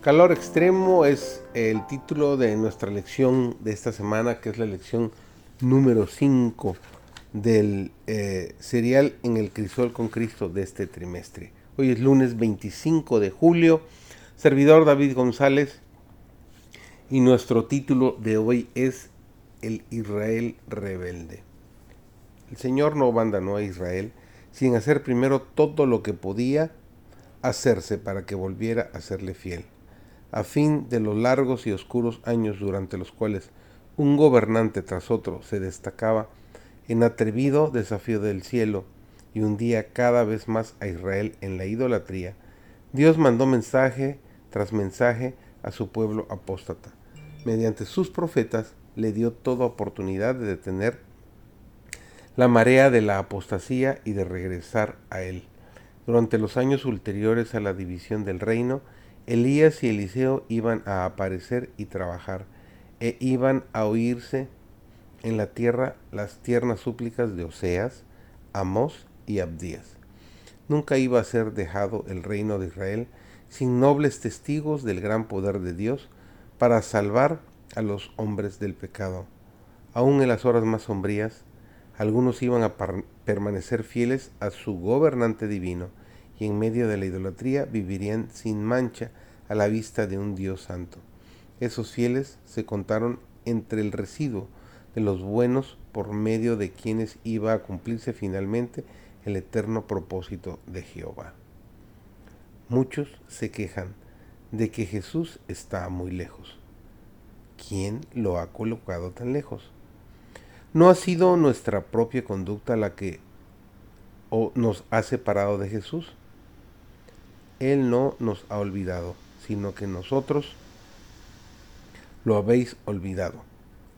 Calor extremo es el título de nuestra lección de esta semana, que es la lección número 5 del eh, serial En el Crisol con Cristo de este trimestre. Hoy es lunes 25 de julio, servidor David González, y nuestro título de hoy es El Israel rebelde. El Señor no abandonó a Israel sin hacer primero todo lo que podía hacerse para que volviera a serle fiel a fin de los largos y oscuros años durante los cuales un gobernante tras otro se destacaba en atrevido desafío del cielo y hundía cada vez más a Israel en la idolatría, Dios mandó mensaje tras mensaje a su pueblo apóstata. Mediante sus profetas le dio toda oportunidad de detener la marea de la apostasía y de regresar a él. Durante los años ulteriores a la división del reino, Elías y Eliseo iban a aparecer y trabajar, e iban a oírse en la tierra las tiernas súplicas de Oseas, Amós y Abdías. Nunca iba a ser dejado el reino de Israel sin nobles testigos del gran poder de Dios para salvar a los hombres del pecado. Aún en las horas más sombrías, algunos iban a permanecer fieles a su gobernante divino y en medio de la idolatría vivirían sin mancha a la vista de un Dios santo. Esos fieles se contaron entre el residuo de los buenos por medio de quienes iba a cumplirse finalmente el eterno propósito de Jehová. Muchos se quejan de que Jesús está muy lejos. ¿Quién lo ha colocado tan lejos? ¿No ha sido nuestra propia conducta la que nos ha separado de Jesús? Él no nos ha olvidado, sino que nosotros lo habéis olvidado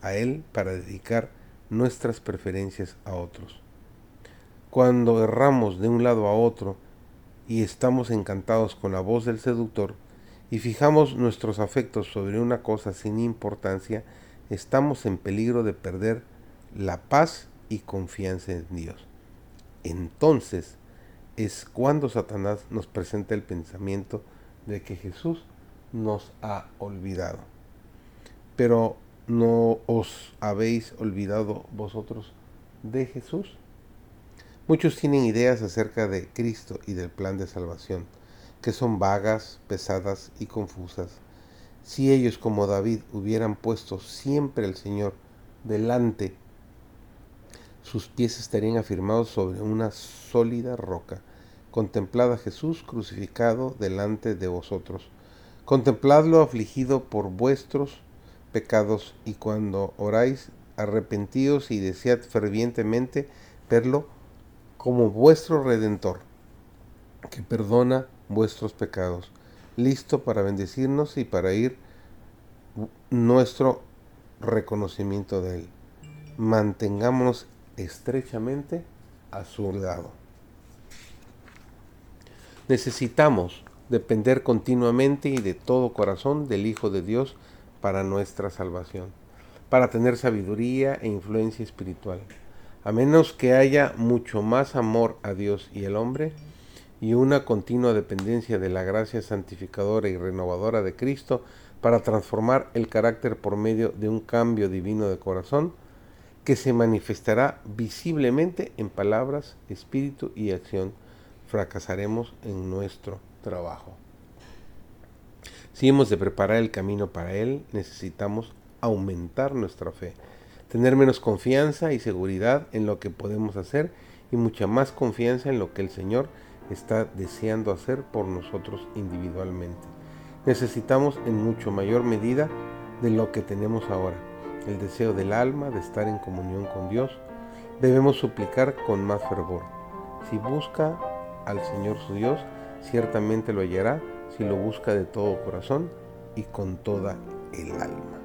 a Él para dedicar nuestras preferencias a otros. Cuando erramos de un lado a otro y estamos encantados con la voz del seductor y fijamos nuestros afectos sobre una cosa sin importancia, estamos en peligro de perder la paz y confianza en Dios. Entonces, es cuando Satanás nos presenta el pensamiento de que Jesús nos ha olvidado. Pero ¿no os habéis olvidado vosotros de Jesús? Muchos tienen ideas acerca de Cristo y del plan de salvación, que son vagas, pesadas y confusas. Si ellos como David hubieran puesto siempre al Señor delante, sus pies estarían afirmados sobre una sólida roca contemplad a Jesús crucificado delante de vosotros. Contempladlo afligido por vuestros pecados y cuando oráis, arrepentíos y desead fervientemente verlo como vuestro redentor, que perdona vuestros pecados, listo para bendecirnos y para ir nuestro reconocimiento de Él. Mantengámonos estrechamente a su lado. Necesitamos depender continuamente y de todo corazón del Hijo de Dios para nuestra salvación, para tener sabiduría e influencia espiritual. A menos que haya mucho más amor a Dios y al hombre y una continua dependencia de la gracia santificadora y renovadora de Cristo para transformar el carácter por medio de un cambio divino de corazón, que se manifestará visiblemente en palabras, espíritu y acción fracasaremos en nuestro trabajo. Si hemos de preparar el camino para Él, necesitamos aumentar nuestra fe, tener menos confianza y seguridad en lo que podemos hacer y mucha más confianza en lo que el Señor está deseando hacer por nosotros individualmente. Necesitamos en mucho mayor medida de lo que tenemos ahora, el deseo del alma de estar en comunión con Dios. Debemos suplicar con más fervor. Si busca al Señor su Dios, ciertamente lo hallará si lo busca de todo corazón y con toda el alma.